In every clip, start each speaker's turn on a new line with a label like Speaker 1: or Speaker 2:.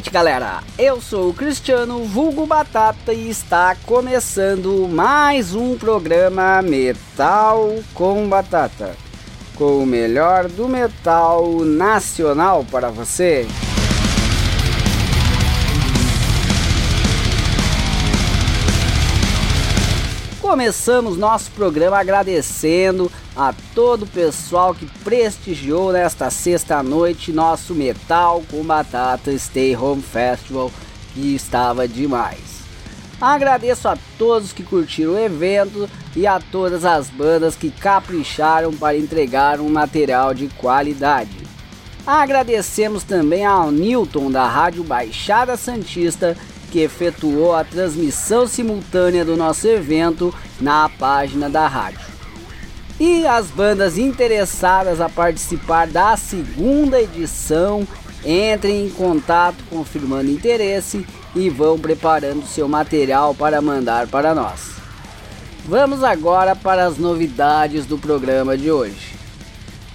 Speaker 1: Noite, galera. Eu sou o Cristiano Vulgo Batata e está começando mais um programa Metal com Batata, com o melhor do metal nacional para você. Começamos nosso programa agradecendo a todo o pessoal que prestigiou nesta sexta noite nosso Metal com Batata Stay Home Festival, que estava demais. Agradeço a todos que curtiram o evento e a todas as bandas que capricharam para entregar um material de qualidade. Agradecemos também ao Newton da Rádio Baixada Santista que efetuou a transmissão simultânea do nosso evento na página da rádio. E as bandas interessadas a participar da segunda edição entrem em contato confirmando interesse e vão preparando seu material para mandar para nós. Vamos agora para as novidades do programa de hoje.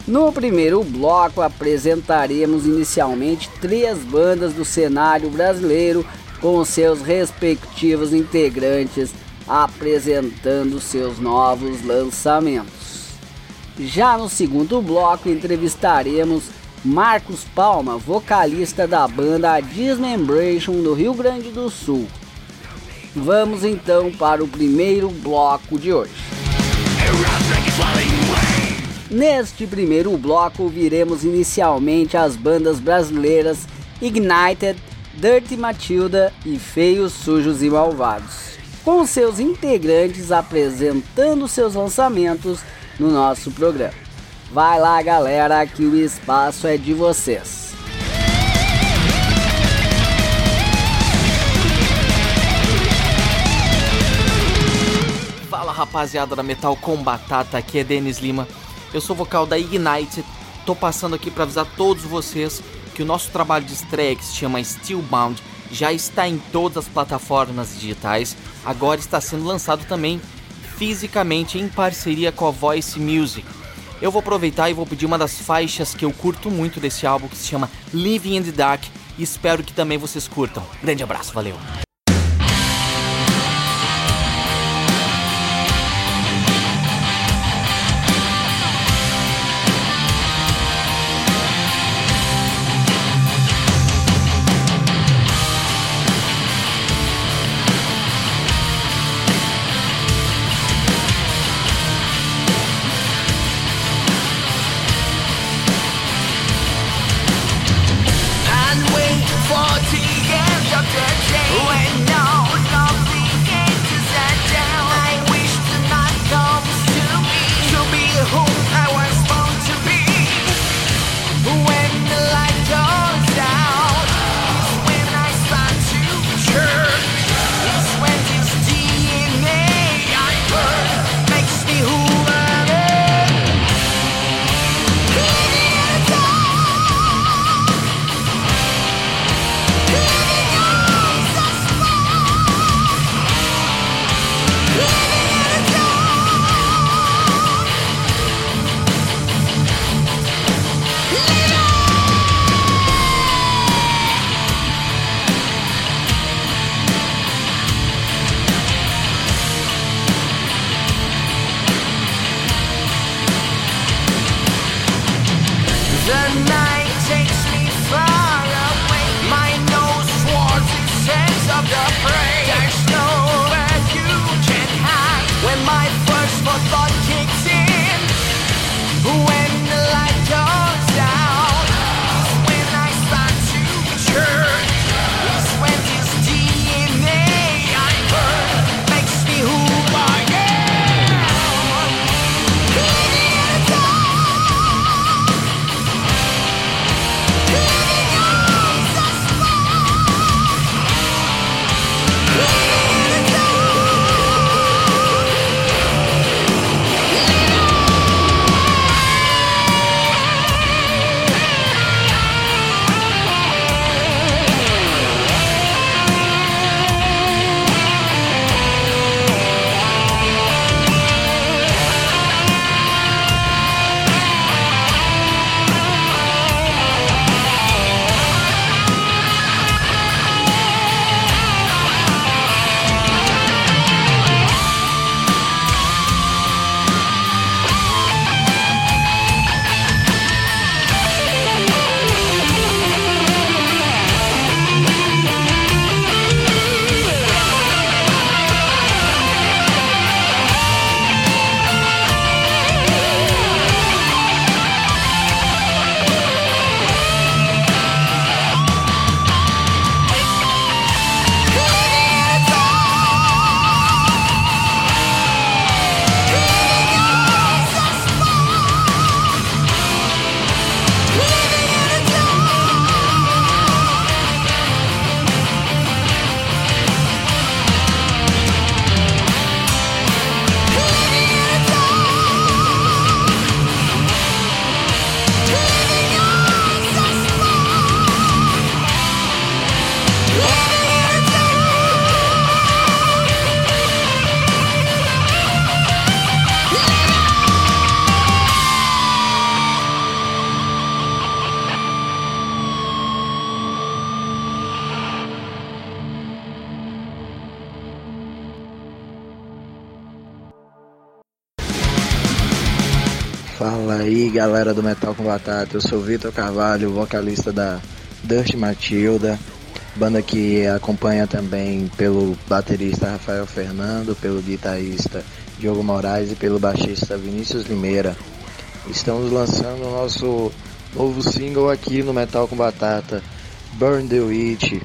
Speaker 1: No primeiro bloco apresentaremos inicialmente três bandas do cenário brasileiro com seus respectivos integrantes apresentando seus novos lançamentos. Já no segundo bloco entrevistaremos Marcos Palma, vocalista da banda Dismembration do Rio Grande do Sul. Vamos então para o primeiro bloco de hoje. Neste primeiro bloco ouviremos inicialmente as bandas brasileiras Ignited Dirty Matilda e Feios, Sujos e Malvados, com seus integrantes apresentando seus lançamentos no nosso programa. Vai lá, galera, que o espaço é de vocês.
Speaker 2: Fala rapaziada da Metal com Batata, aqui é Denis Lima. Eu sou vocal da Ignite. Tô passando aqui para avisar todos vocês que o nosso trabalho de estreia, que se chama Steelbound, já está em todas as plataformas digitais, agora está sendo lançado também fisicamente em parceria com a Voice Music. Eu vou aproveitar e vou pedir uma das faixas que eu curto muito desse álbum, que se chama Living in the Dark, e espero que também vocês curtam. Grande abraço, valeu!
Speaker 3: Fala aí galera do Metal com Batata, eu sou Vitor Carvalho, vocalista da Dirt Matilda, banda que acompanha também pelo baterista Rafael Fernando, pelo guitarrista Diogo Moraes e pelo baixista Vinícius Limeira. Estamos lançando o nosso novo single aqui no Metal com Batata, Burn the Witch,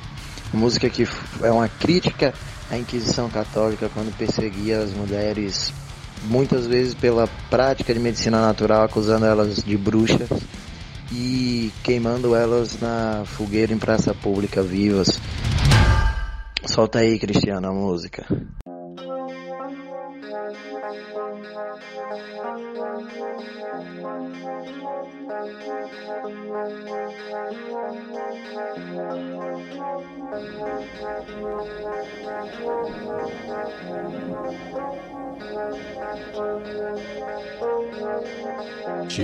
Speaker 3: música que é uma crítica à Inquisição Católica quando perseguia as mulheres muitas vezes pela prática de medicina natural, acusando elas de bruxas e queimando elas na fogueira em praça pública vivas. Solta aí, Cristiano, a música.
Speaker 4: She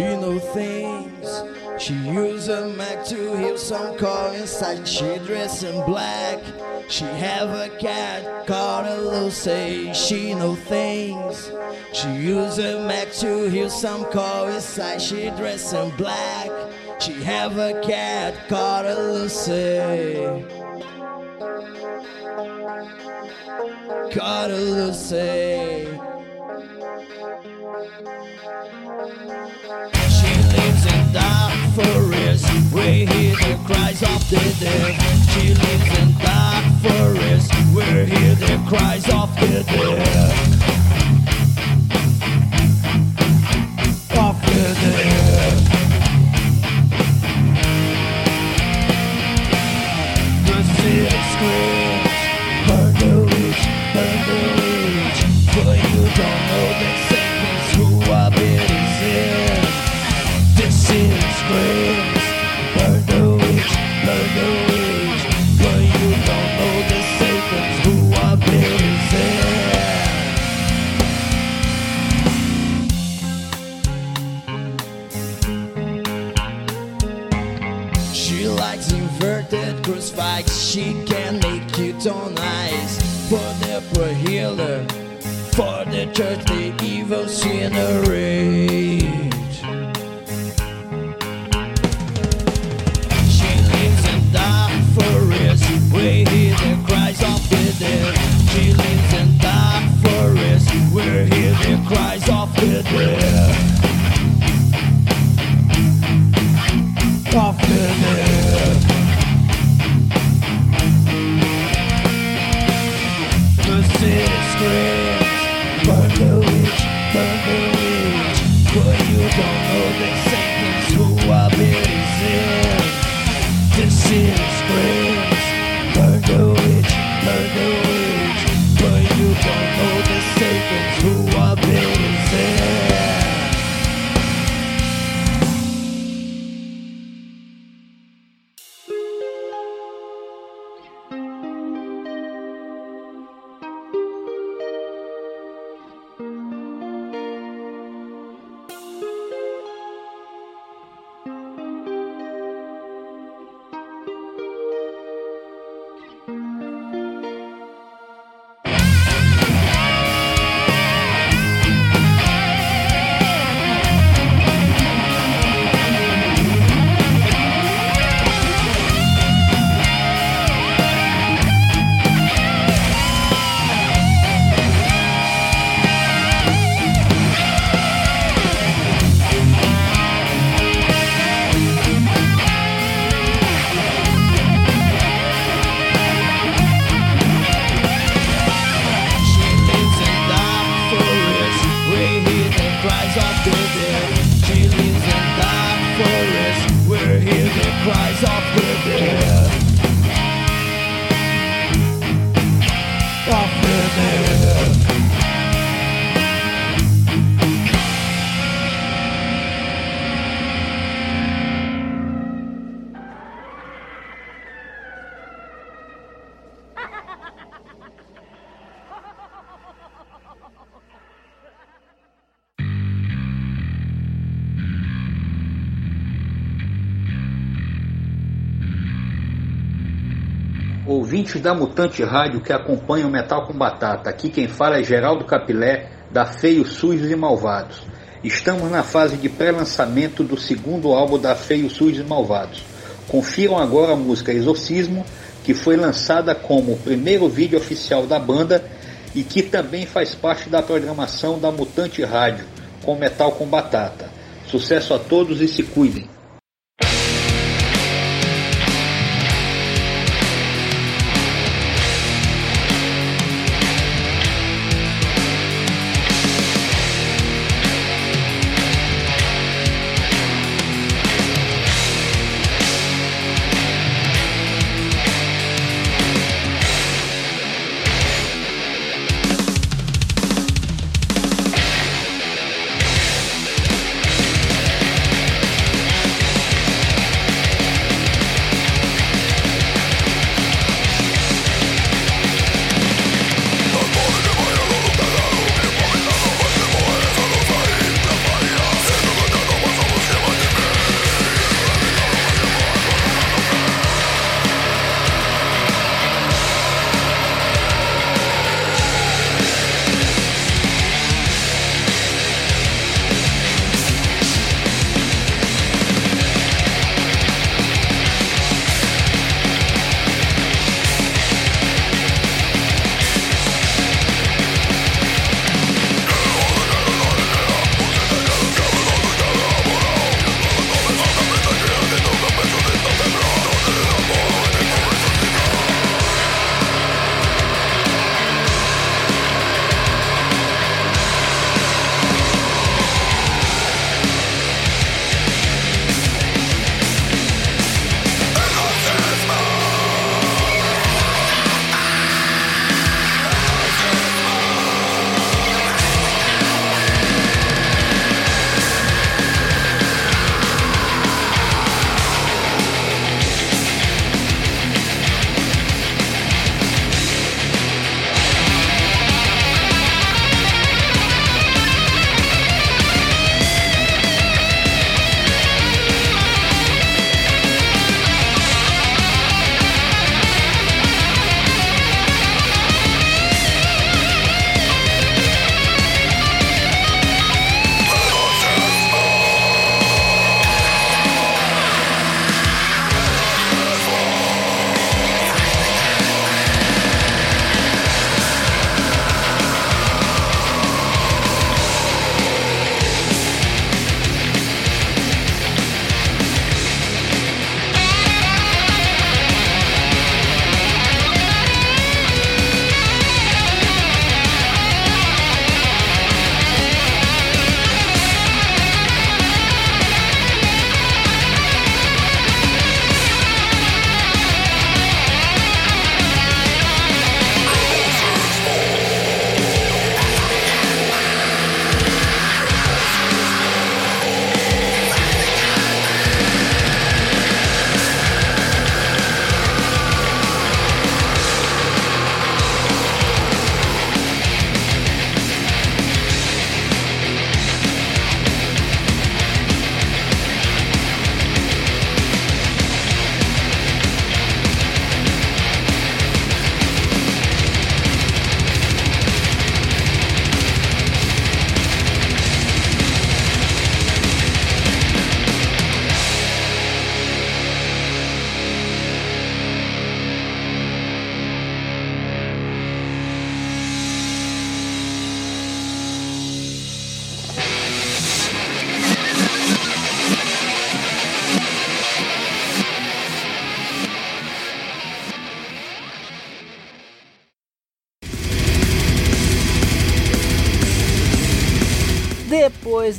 Speaker 4: knows things. She use a Mac to hear some call inside. She dress in black. She have a cat called a Lucy. She know things. She use a Mac to hear some call inside. She dress in black. She have a cat called Lucy. Called Lucy. She lives in dark forest where hear the cries of the dead. She lives in dark forest where hear the cries of the dead.
Speaker 5: Ouvintes da Mutante Rádio que acompanham Metal com Batata. Aqui quem fala é Geraldo Capilé, da Feio Sujos e Malvados.
Speaker 6: Estamos na fase de pré-lançamento do segundo álbum da Feio Sujos e Malvados. Confiram agora a música Exorcismo, que foi lançada como o primeiro vídeo oficial da banda e que também faz parte da programação da Mutante Rádio, com Metal com Batata. Sucesso a todos e se cuidem!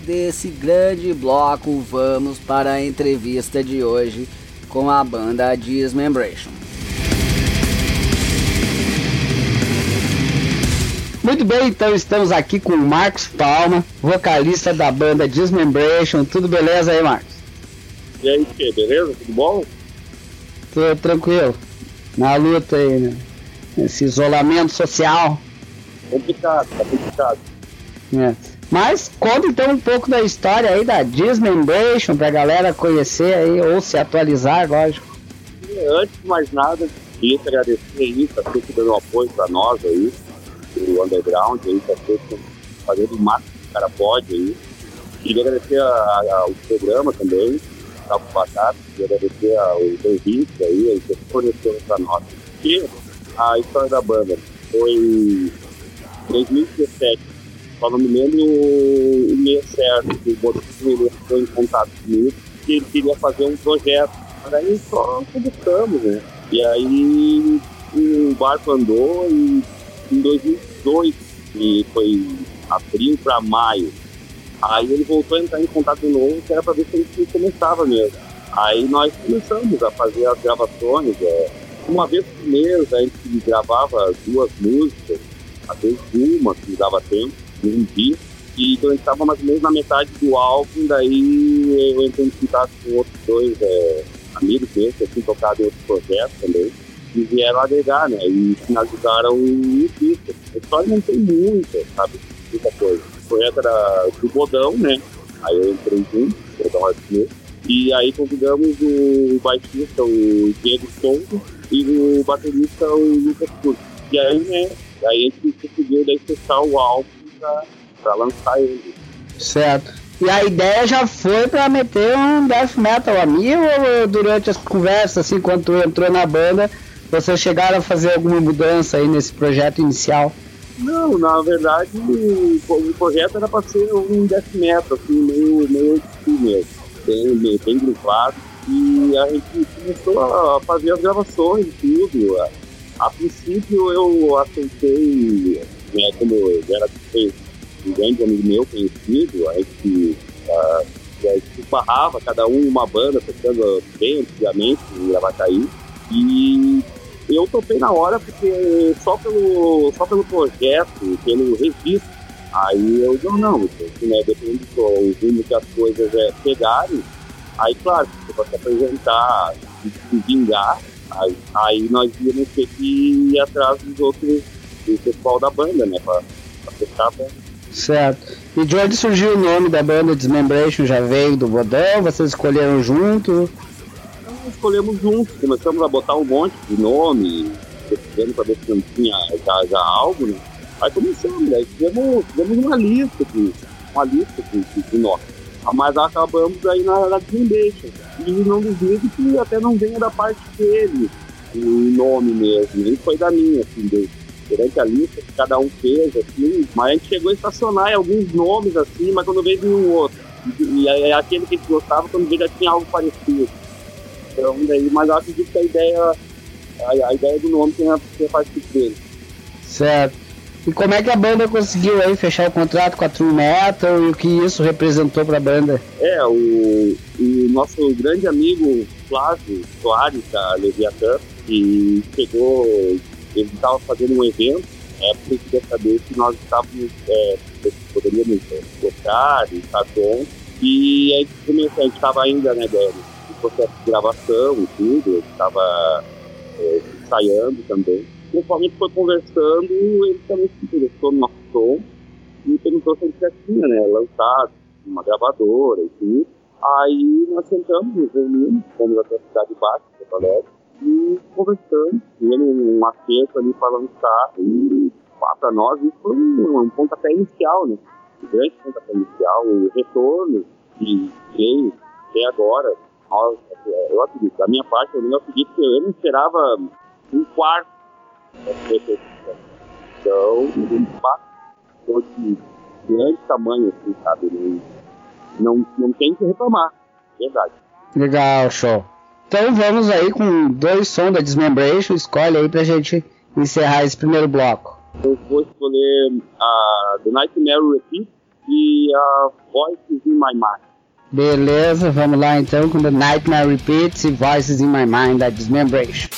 Speaker 7: Desse grande bloco, vamos para a entrevista de hoje com a banda Dismembration. Muito bem, então estamos aqui com o Marcos Palma, vocalista da banda Dismembration. Tudo beleza aí, Marcos?
Speaker 8: E aí, que beleza? Tudo bom?
Speaker 7: Tudo tranquilo. Na luta aí, né? Esse isolamento social.
Speaker 8: Complicado, tá complicado.
Speaker 7: É. Mas conta então um pouco da história aí da Disneymbration pra galera conhecer aí ou se atualizar, lógico.
Speaker 8: Antes de mais nada, queria agradecer aí, tá sempre dando apoio pra nós aí, o underground aí, tá sempre fazendo o máximo que o cara pode aí. Queria agradecer ao programa também, Salvo Batata, queria agradecer aos ouvintes aí, eles forneceram para nós. E a história da banda foi em 2017, só não me lembro o mês certo, que o Botinho entrou em contato comigo, que ele queria fazer um projeto. Mas aí só começamos, né? E aí o barco andou e em 2002, que foi abril para maio, aí ele voltou a entrar em contato de novo, que era para ver se gente começava mesmo. Aí nós começamos a fazer as gravações, é, uma vez por mês a gente gravava duas músicas, às vezes uma, que dava tempo, um dia. E então a gente estava mais ou menos na metade do álbum, daí eu entrei em contato com outros dois é, amigos meus que tinham tocado em outros projetos também e vieram agregar, né? E finalizaram o disco. A história não tem muita, sabe? Muita coisa. O projeto era do Bodão, né? Aí eu entrei junto, Bodão Artista. E aí convidamos o baixista, o Diego Souza, e o baterista, o Lucas Curto. E aí, né? Aí a gente conseguiu daí fechar o álbum pra, pra lançar ele.
Speaker 7: Certo. E a ideia já foi para meter um death metal a mim ou durante as conversas, assim, quando tu entrou na banda, vocês chegaram a fazer alguma mudança aí nesse projeto inicial?
Speaker 8: Não, na verdade o, projeto era para ser um death metal, assim, meio, meio mesmo, bem, bem gripado. E a gente começou a fazer as gravações e tudo. A, a, princípio eu aceitei, né, como era um grande amigo meu conhecido, a gente, a gente barrava cada um uma banda tocando bem antigamente em Gravataí. E eu topei na hora porque só pelo, só pelo projeto, pelo registro, aí eu não, não, né, depende do rumo que as coisas é, pegarem, aí claro, você pode se apresentar, se vingar, aí, aí nós íamos ter que ir atrás dos outros, do pessoal da banda, né, pra, pra fechar a banda.
Speaker 7: Certo. E de onde surgiu o nome da banda Dismembration? Já veio do Vodão? Vocês escolheram junto?
Speaker 8: escolhemos juntos, começamos a botar um monte de nome, pesquisando para ver se não tinha já, já algo, né? Aí começamos, aí fizemos, fizemos uma lista de, uma lista de, de, de nomes. Mas acabamos aí na, na Desmembration. E não duvido que até não venha da parte dele o nome mesmo, nem foi da minha, assim, de, durante a lista que cada um fez, assim, mas a gente chegou a estacionar em alguns nomes, assim, mas quando veio um outro. E, e, aquele que a gente gostava, quando veio já tinha algo parecido. Então, daí, mas eu acredito que a ideia, a, a ideia do nome tem a, parte dele.
Speaker 7: Certo. E como é que a banda conseguiu aí fechar o contrato com a True Metal e o que isso representou para a banda?
Speaker 8: É, o, o, nosso grande amigo Flávio Soares, da Leviathan, que chegou, ele estava fazendo um evento, é porque ele queria saber se nós estávamos, é, poderíamos tocar e estar bom. E aí a gente estava ainda, né, Dani? processo de gravação e tudo, estava é, ensaiando também. Conforme a gente foi conversando, ele também se interessou no nosso som e perguntou se a gente já tinha né, lançado uma gravadora e tudo. Aí nós sentamos, nos reunimos, fomos até a cidade baixa, Porto Alegre, e conversando, tendo um acerto ali para lançar. E para nós isso foi um, um pontapé inicial, né? Um grande pontapé inicial, o retorno que veio até agora, eu acredito, da minha parte, eu não acredito que eu não esperava um quarto da repetição. Então, um impacto de grande tamanho, assim, sabe? Não, não tem que reclamar, verdade.
Speaker 7: Legal, show. Então vamos aí com dois sons da Dismembration, escolhe aí pra gente encerrar esse primeiro bloco.
Speaker 8: Eu vou escolher a The Nightmare Repeat e a Voices in My Mind.
Speaker 7: Beleza, vamos lá então com The Nightmare Repeats e Voices in My Mind da Dismembration.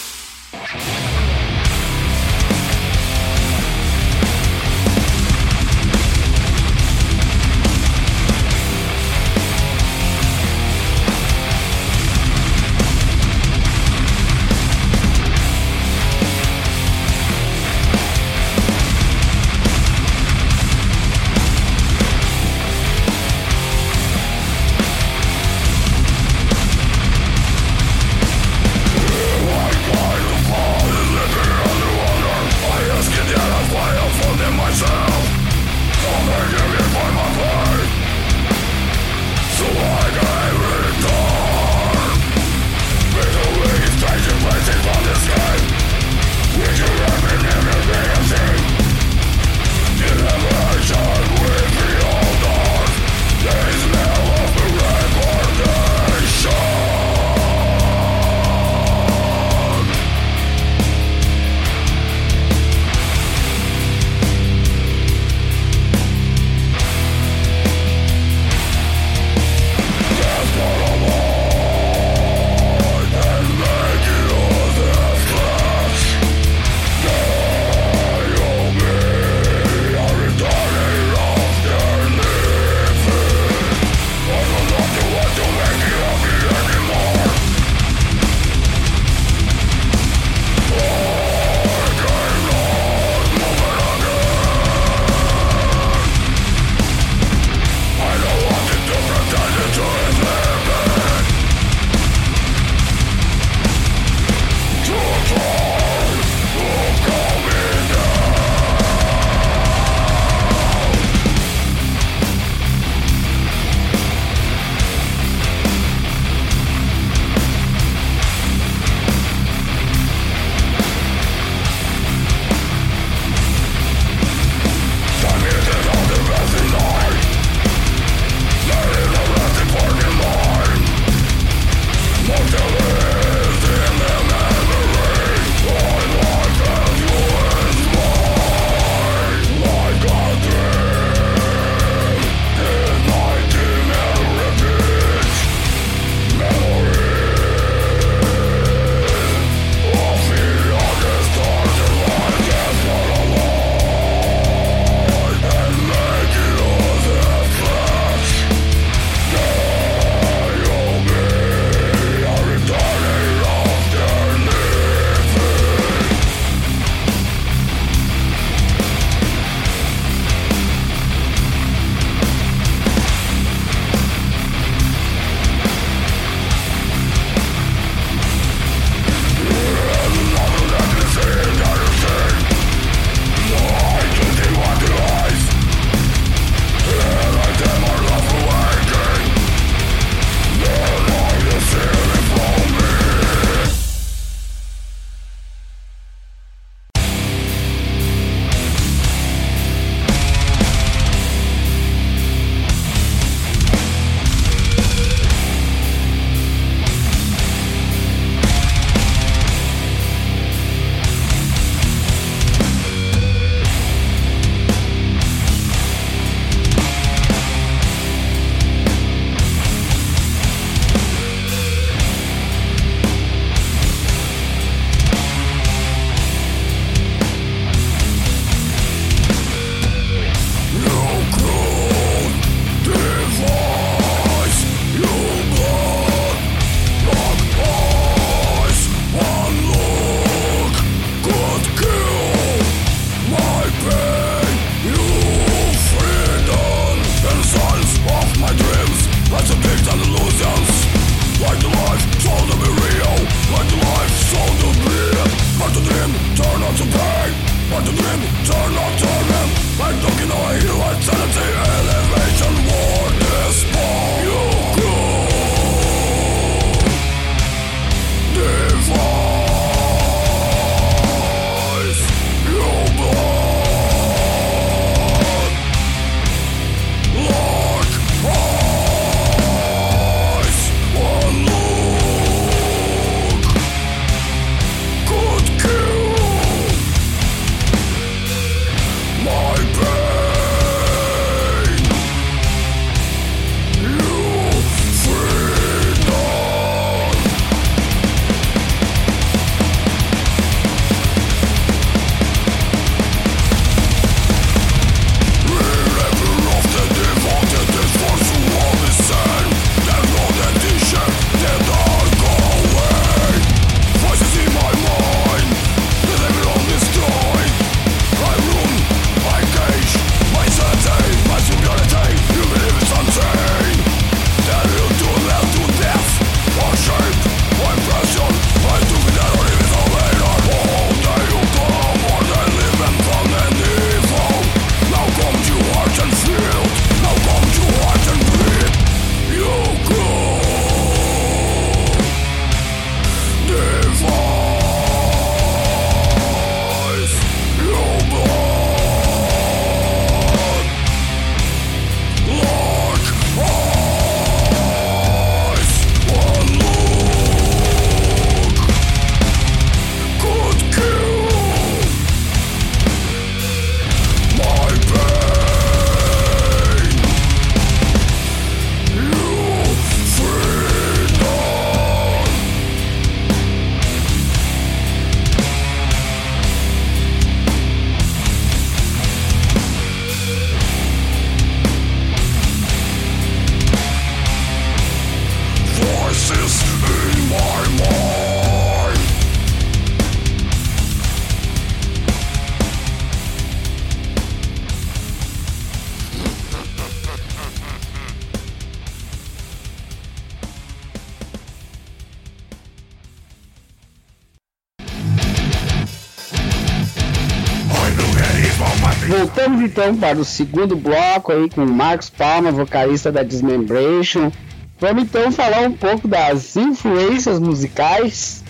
Speaker 7: Então para o segundo bloco aí com Marcos Palma, vocalista da Dismembration. Vamos então falar um pouco das influências musicais.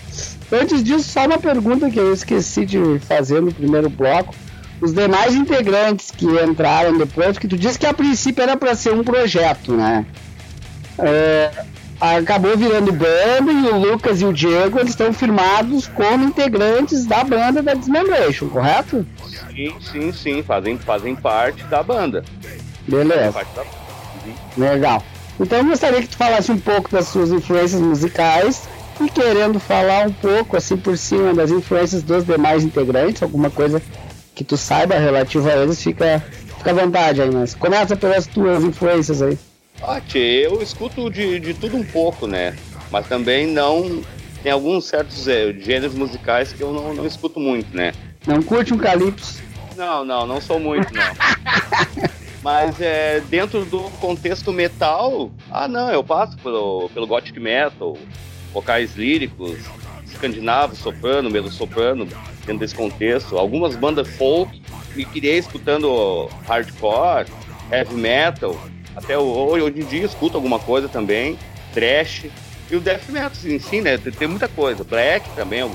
Speaker 7: Antes disso, só uma pergunta que eu esqueci de fazer no primeiro bloco. Os demais integrantes que entraram depois, que tu disse que a princípio era para ser um projeto, né? É, acabou virando banda e o Lucas e o Diego eles estão firmados como integrantes da banda da Dismembration, correto?
Speaker 8: Sim, sim, sim, fazem, fazem parte da banda.
Speaker 7: Beleza. Da... Uhum. Legal. Então eu gostaria que tu falasse um pouco das suas influências musicais e querendo falar um pouco assim por cima das influências dos demais integrantes, alguma coisa que tu saiba relativa a eles, fica, fica à vontade aí, mas começa pelas tuas influências aí.
Speaker 8: Ah, tchê, eu escuto de, de tudo um pouco, né? Mas também não. Tem alguns certos é, gêneros musicais que eu não, não escuto muito, né?
Speaker 7: Não curte um calypso?
Speaker 8: Não, não, não sou muito, não. Mas é, dentro do contexto metal, ah não, eu passo pelo, pelo gothic metal, vocais líricos, escandinavo, soprano, melo soprano, dentro desse contexto. Algumas bandas folk, me criei escutando hardcore, heavy metal, até hoje, hoje em dia escuto alguma coisa também, trash. E o death metal em si, né? Tem, tem muita coisa. Black também,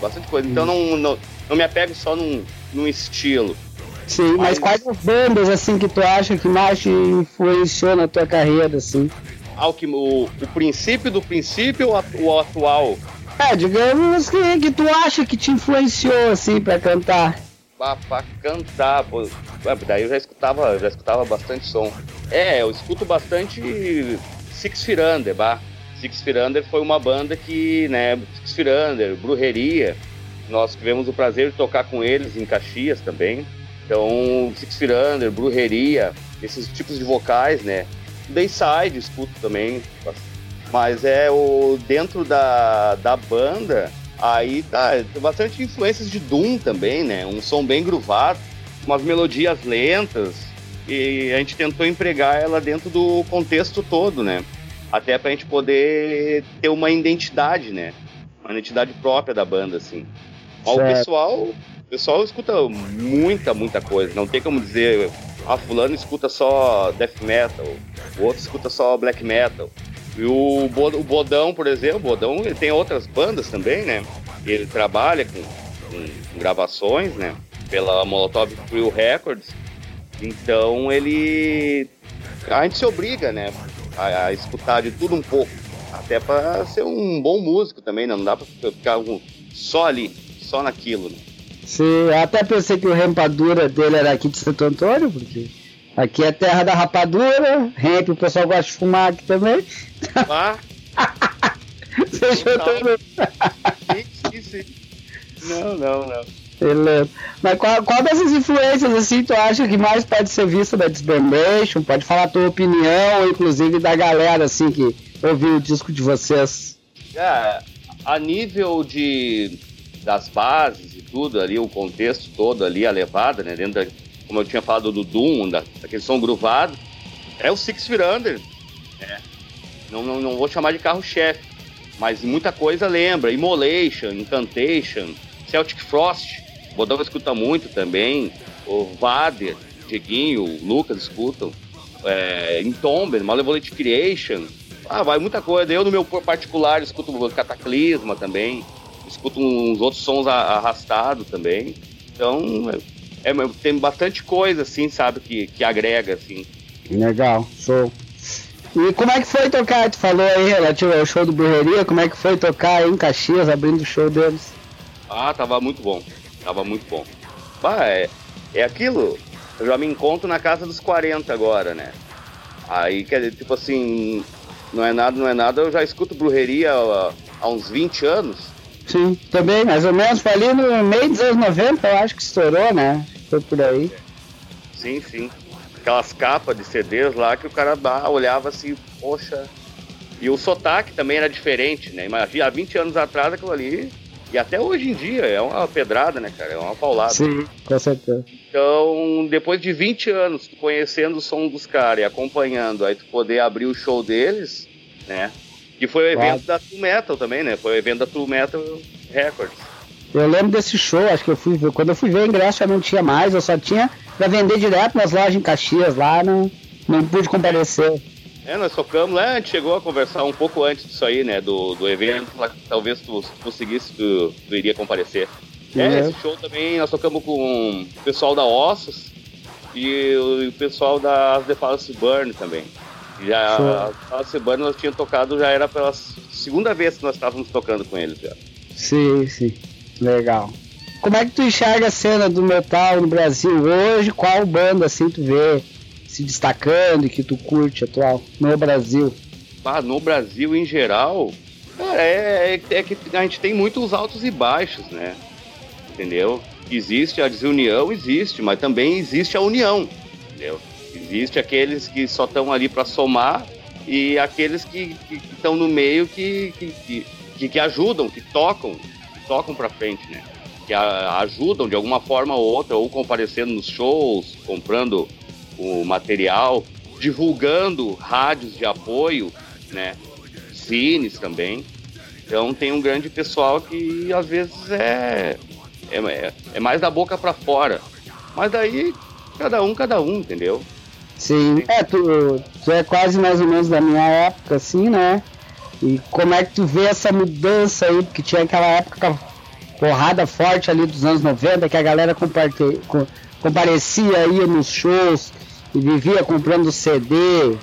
Speaker 8: bastante coisa. Então não, não, não me apego só num, num estilo.
Speaker 7: Sim, mas, mas quais as bandas assim que tu acha que mais te influenciou na tua carreira, assim?
Speaker 8: Ah, o, que, o, o princípio do princípio ou o atual?
Speaker 7: É, digamos que, que tu acha que te influenciou, assim, pra cantar
Speaker 8: pra cantar, pô. Daí eu já escutava, já escutava bastante som. É, eu escuto bastante Six Feet Under, bah. Six Feet Under foi uma banda que, né, Six Feet Under, Brujeria, nós tivemos o prazer de tocar com eles em Caxias também. Então, Six Feet Under, Brujeria, esses tipos de vocais, né. Dayside escuto também, mas é o dentro da, da banda Aí tá, tem bastante influências de Doom também, né? Um som bem groovado, umas melodias lentas, e a gente tentou empregar ela dentro do contexto todo, né? Até pra gente poder ter uma identidade, né? Uma identidade própria da banda, assim. O pessoal, o pessoal escuta muita, muita coisa. Não tem como dizer, ah, fulano escuta só death metal, o outro escuta só black metal. E o, Bodão, por exemplo, o Bodão ele tem outras bandas também, né? Ele trabalha com, com gravações, né? Pela Molotov Crew Records. Então ele. A gente se obriga, né? A, a escutar de tudo um pouco. Até para ser um bom músico também, né? Não dá para ficar só ali, só naquilo, né?
Speaker 7: Sim, até pensei que o Rempadura dele era aqui de Santo Antônio, porque aqui é terra da rapadura, ramp, o pessoal gosta de fumar aqui também. Ah.
Speaker 8: Fechou tudo. sim, sim. Não, não, não.
Speaker 7: Beleza. Mas qual, qual dessas influências assim tu acha que mais pode ser vista da Disbandation? Pode falar a tua opinião, inclusive da galera assim que ouviu o disco de vocês.
Speaker 8: É, a nível de das bases e tudo ali, o contexto todo ali, a levada, né? Dentro da, como eu tinha falado do Doom, da, daquele som groovado, é o Six Under. É, não, não, não vou chamar de carro-chefe, mas muita coisa lembra. Immolation, Incantation, Celtic Frost, o Bodão escuta muito também. O Vader, Dieguinho, o Lucas escutam. É, Entomber, Malevolent Creation. Ah, vai muita coisa. Eu, no meu particular, escuto Cataclisma também. Escuto uns outros sons arrastados também. Então, é, é, tem bastante coisa, assim, sabe, que, que agrega, assim.
Speaker 7: Legal, show. E como é que foi tocar? Tu falou aí relativo ao show do Burreria, como é que foi tocar aí em Caxias, abrindo o show deles?
Speaker 8: Ah, tava muito bom. Tava muito bom. Bah, é, é aquilo. Eu já me encontro na casa dos 40 agora, né? Aí, quer dizer, tipo assim, não é nada, não é nada, eu já escuto Brujeria há, há uns 20 anos.
Speaker 7: Sim, também, mais ou menos, foi ali no meio dos anos 90, eu acho que estourou, né? Foi por aí.
Speaker 8: Sim, sim aquelas capas de CDs lá que o cara olhava assim, poxa. E o sotaque também era diferente, né? Imagina, há 20 anos atrás aquilo ali. E até hoje em dia é uma pedrada, né, cara? É uma paulada.
Speaker 7: Sim, com certeza.
Speaker 8: Então, depois de 20 anos conhecendo o som dos caras e acompanhando, aí tu poder abrir o show deles, né? Que foi o evento claro. da True Metal também, né? Foi o evento da True Metal Records.
Speaker 7: Eu lembro desse show, acho que eu fui ver. Quando eu fui ver o ingresso já não tinha mais, eu só tinha pra vender direto nas lojas em Caxias lá, não, não pude comparecer.
Speaker 8: É, nós tocamos lá, a gente chegou a conversar um pouco antes disso aí, né, do, do evento, lá, talvez tu conseguisse, tu, tu iria comparecer. É, uhum. esse show também nós tocamos com o pessoal da Ossos e o, o pessoal da The Palace Burn também. Já a Palace Burn nós tínhamos tocado, já era pela segunda vez que nós estávamos tocando com eles já.
Speaker 7: Sim, sim. Legal. Como é que tu enxerga a cena do metal no Brasil hoje? Qual banda assim tu vê se destacando e que tu curte atual no Brasil?
Speaker 8: Ah, no Brasil em geral, cara, é, é, é que a gente tem muitos altos e baixos, né? Entendeu? Existe a desunião, existe, mas também existe a união, entendeu? Existe aqueles que só estão ali para somar e aqueles que estão no meio que, que, que, que, ajudam, que tocam, que tocam para frente, né? Que a, ajudam de alguma forma ou outra, ou comparecendo nos shows, comprando o material, divulgando rádios de apoio, né? Cines também. Então tem um grande pessoal que às vezes é é, é mais da boca para fora. Mas daí cada um, cada um, entendeu?
Speaker 7: Sim, é, tu, tu é quase mais ou menos da minha época, assim, né? E como é que tu vê essa mudança aí? Porque tinha aquela época porrada forte ali dos anos 90, que a galera comparecia, ia nos shows, e vivia comprando CD,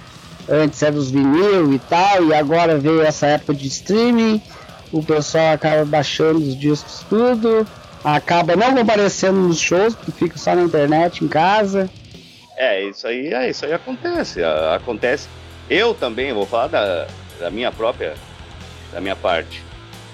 Speaker 7: antes era os vinil e tal, e agora veio essa época de streaming, o pessoal acaba baixando os discos tudo, acaba não comparecendo nos shows, porque fica só na internet, em casa.
Speaker 8: É, isso aí, é, isso aí acontece. Acontece. Eu também, vou falar da, da minha própria, da minha parte.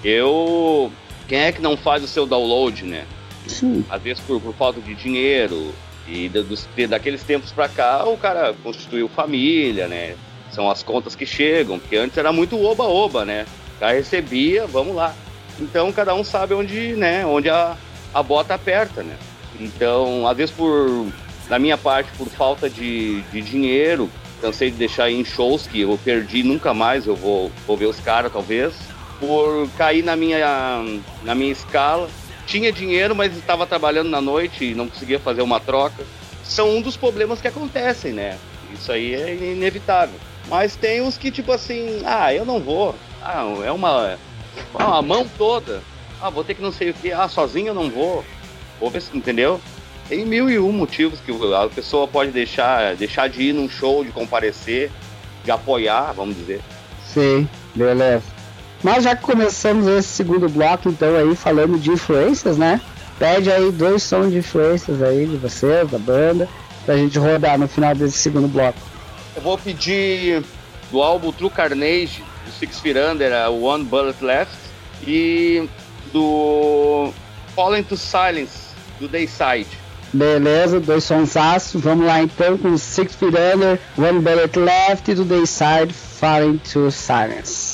Speaker 8: Eu. Quem é que não faz o seu download, né? Sim. Às vezes por, por falta de dinheiro, e dos, daqueles tempos para cá, o cara constituiu família, né? São as contas que chegam, porque antes era muito oba-oba, né? O cara recebia, vamos lá. Então cada um sabe onde, né, onde a, a bota aperta, né? Então, às vezes por, da minha parte, por falta de, de dinheiro, cansei de deixar em shows que eu perdi, nunca mais eu vou, vou ver os caras, talvez. Por cair na minha, na minha escala, tinha dinheiro, mas estava trabalhando na noite e não conseguia fazer uma troca. São um dos problemas que acontecem, né? Isso aí é inevitável. Mas tem uns que, tipo assim, ah, eu não vou. Ah, é uma. Ah, a mão toda. Ah, vou ter que não sei o que. Ah, sozinho eu não vou. Vou ver, entendeu? Tem mil e um motivos que a pessoa pode deixar, deixar de ir num show, de comparecer, de apoiar, vamos dizer.
Speaker 7: Sim, beleza. Mas já que começamos esse segundo bloco, então, aí, falando de influências, né? Pede aí dois sons de influências aí de vocês, da banda, pra gente rodar no final desse segundo bloco.
Speaker 8: Eu vou pedir do álbum True Carnage, do Six Feet Under, One Bullet Left, e do Fallen to Silence, do Dayside.
Speaker 7: Beleza, dois sons aços. Vamos lá então com Six Feet Under, One Bullet Left do Dayside, Fallen to Silence.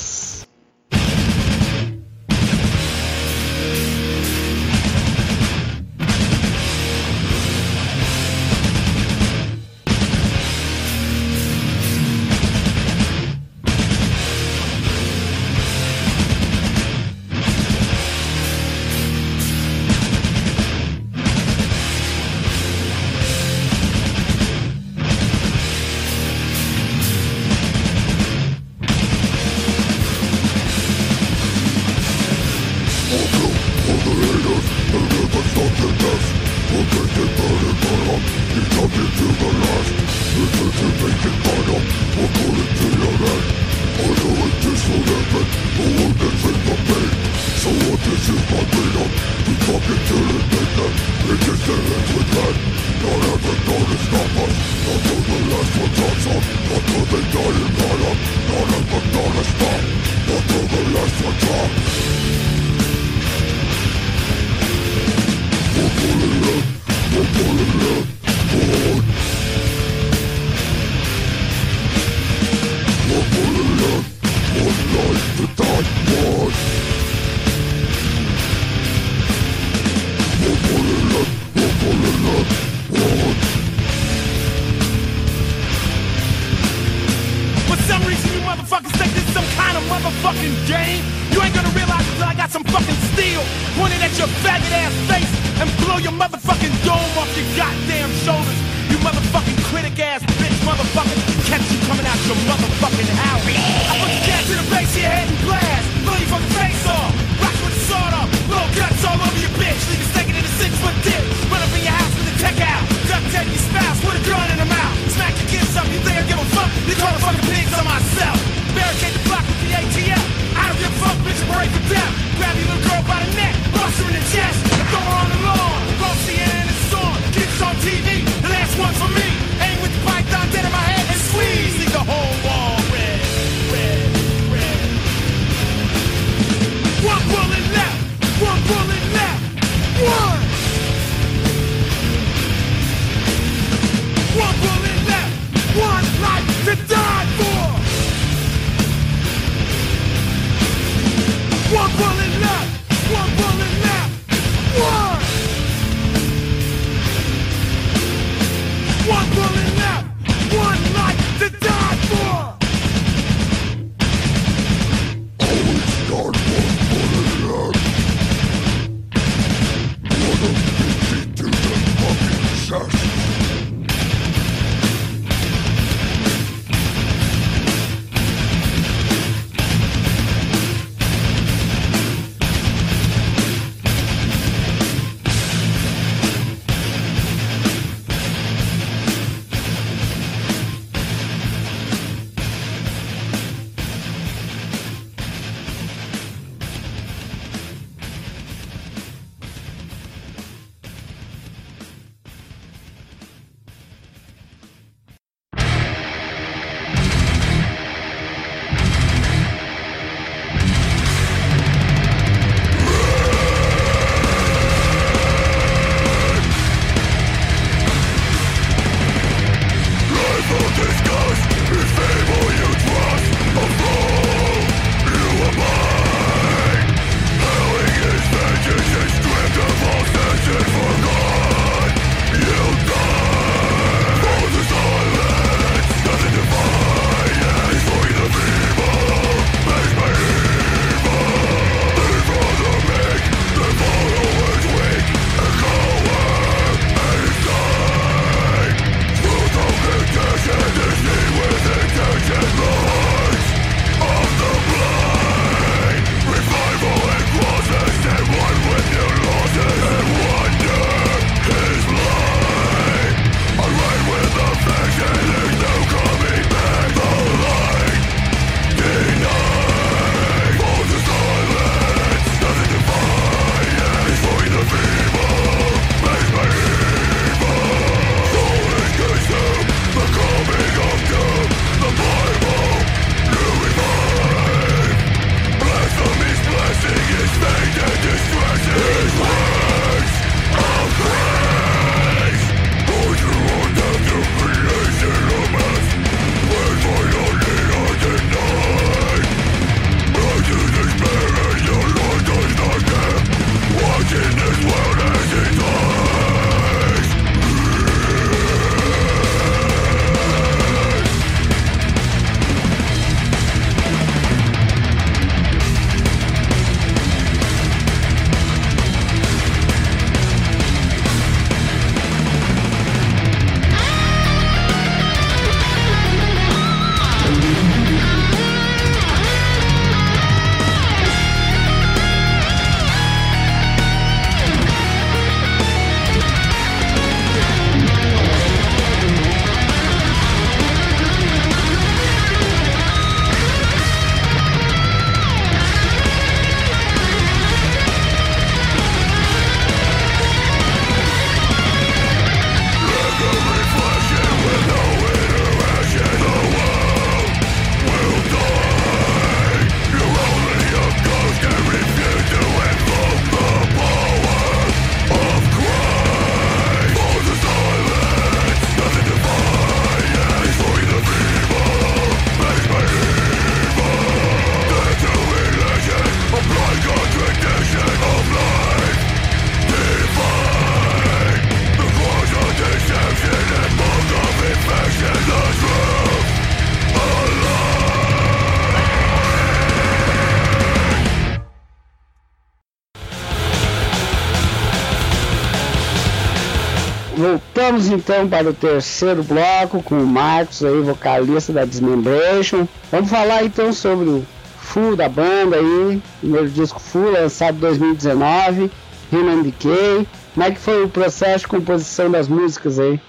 Speaker 7: Voltamos então para o terceiro bloco com o Marcos aí, vocalista da Dismembration. Vamos falar então sobre o full da banda aí, primeiro disco full lançado em 2019, Human Decay. Como é que foi o processo de composição das músicas aí?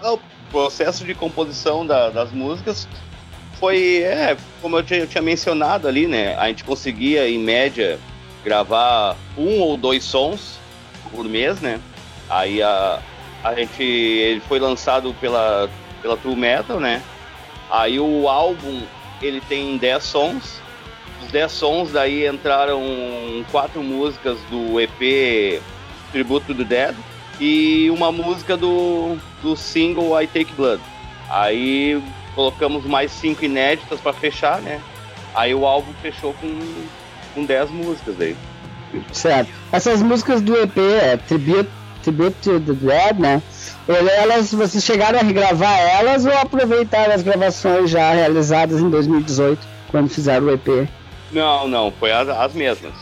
Speaker 8: O processo de composição da, das músicas foi, é, como eu tinha, eu tinha, mencionado ali, né? A gente conseguia, em média, gravar um ou dois sons por mês, né? Aí a, a gente ele foi lançado pela, pela True Metal, né? Aí o álbum ele tem 10 sons. Os 10 sons daí entraram quatro músicas do EP Tribute to the Dead e uma música do, do single I Take Blood. Aí colocamos mais cinco inéditas para fechar, né? Aí o álbum fechou com, com 10 músicas aí.
Speaker 7: Certo. Essas músicas do EP, é Tribute Tribute to the Dead, né? Elas, vocês chegaram a regravar elas ou aproveitaram as gravações já realizadas em 2018, quando fizeram o EP?
Speaker 8: Não, não, foi as, as mesmas.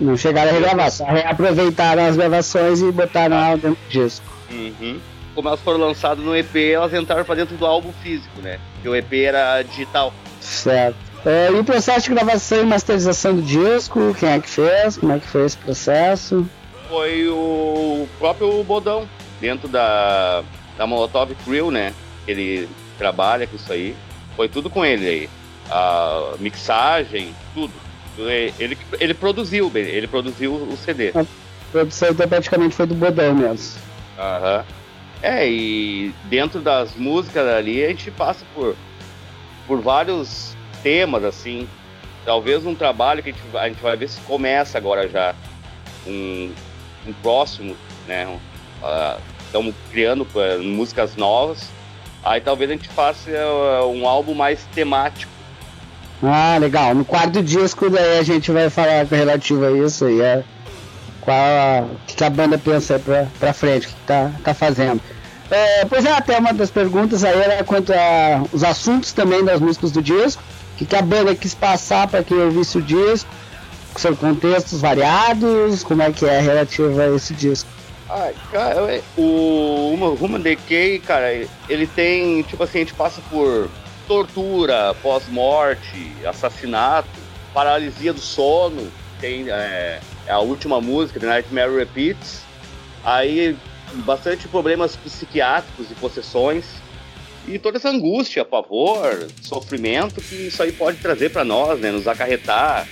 Speaker 7: Não chegaram a regravar, só reaproveitaram as gravações e botaram ah. dentro do disco.
Speaker 8: Uhum. Como elas foram lançadas no EP, elas entraram para dentro do álbum físico, né? Porque o EP era digital.
Speaker 7: Certo. É, e o processo de gravação e masterização do disco, quem é que fez? Como é que foi esse processo?
Speaker 8: Foi o próprio Bodão, dentro da, da Molotov Crew, né? Ele trabalha com isso aí. Foi tudo com ele aí. A mixagem, tudo. Ele, ele produziu, ele produziu o CD. A
Speaker 7: produção praticamente foi do Bodão mesmo.
Speaker 8: Aham. É, e dentro das músicas ali a gente passa por, por vários temas, assim. Talvez um trabalho que a gente, a gente vai ver se começa agora já. Um, um próximo, né? Estamos uh, criando uh, músicas novas. Aí talvez a gente faça uh, um álbum mais temático.
Speaker 7: Ah, legal. No quarto disco daí a gente vai falar relativo a isso aí. É, qual a, o que a banda pensa pra, pra frente, o que tá, tá fazendo. É, pois é, até uma das perguntas aí era quanto aos assuntos também das músicas do disco. O que, que a banda quis passar para quem ouvisse o disco são contextos variados? Como é que é relativo a esse disco?
Speaker 8: Ah, cara, o Human Decay, cara, ele tem, tipo assim, a gente passa por tortura, pós-morte, assassinato, paralisia do sono, tem é, a última música, The Nightmare Repeats, aí bastante problemas psiquiátricos e possessões, e toda essa angústia, pavor, sofrimento que isso aí pode trazer para nós, né, nos acarretar,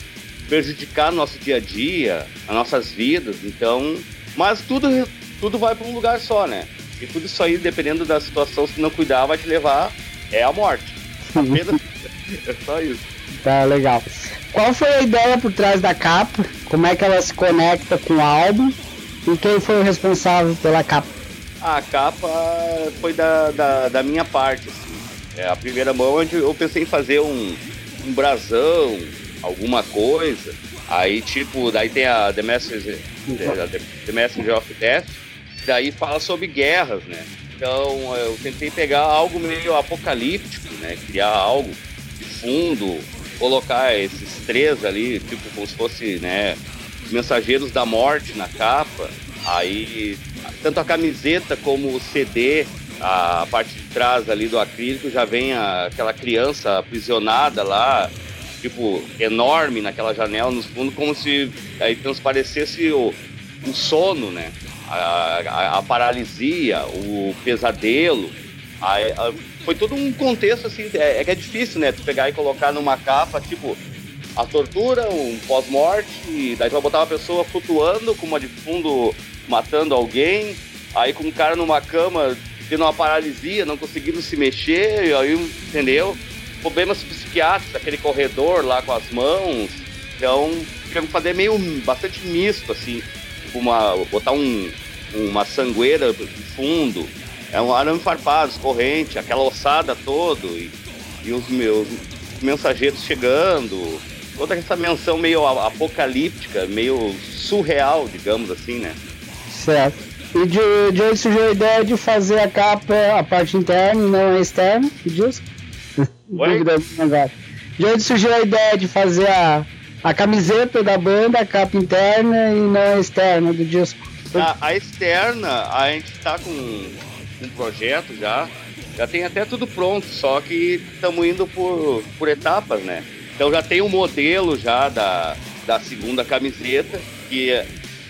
Speaker 8: prejudicar nosso dia a dia, as nossas vidas. Então, mas tudo, tudo vai para um lugar só, né? E tudo isso aí, dependendo da situação, se não cuidar, vai te levar é a morte. Apenas é só isso.
Speaker 7: Tá legal. Qual foi a ideia por trás da capa? Como é que ela se conecta com o álbum? E quem foi o responsável pela capa?
Speaker 8: A capa foi da, da, da minha parte. Assim. É, a primeira mão onde eu pensei em fazer um, um brasão, alguma coisa. Aí, tipo, daí tem a The Messenger, The, Messenger of Death, daí fala sobre guerras, né? Então eu tentei pegar algo meio apocalíptico, né? Criar algo de fundo, colocar esses três ali, tipo, como se fosse, né? Mensageiros da morte na capa. Aí, tanto a camiseta como o CD, a parte de trás ali do acrílico já vem a, aquela criança aprisionada lá, tipo, enorme naquela janela nos fundos, como se aí transparecesse o, o sono, né? A, a, a paralisia, o pesadelo. A, foi todo um contexto assim, é, é, que é difícil, né? Tu pegar e colocar numa capa, tipo, a tortura, um pós-morte, daí tu vai botar uma pessoa flutuando com uma de fundo matando alguém, aí com um cara numa cama tendo uma paralisia, não conseguindo se mexer, aí, entendeu? Problemas psiquiátricos, aquele corredor lá com as mãos. Então, tivemos que fazer meio bastante misto, assim, tipo uma, botar um, uma sangueira de fundo, é um arame farpado, corrente, aquela ossada todo, e, e os meus mensageiros chegando, toda essa menção meio apocalíptica, meio surreal, digamos assim, né?
Speaker 7: Certo. E onde surgiu a ideia de fazer a capa, a parte interna não a externa disco? De onde surgiu a ideia de fazer a, a camiseta da banda, a capa interna e não a externa do disco?
Speaker 8: A, a externa, a gente tá com um projeto já, já tem até tudo pronto, só que estamos indo por, por etapas, né? Então já tem um modelo já da, da segunda camiseta, que,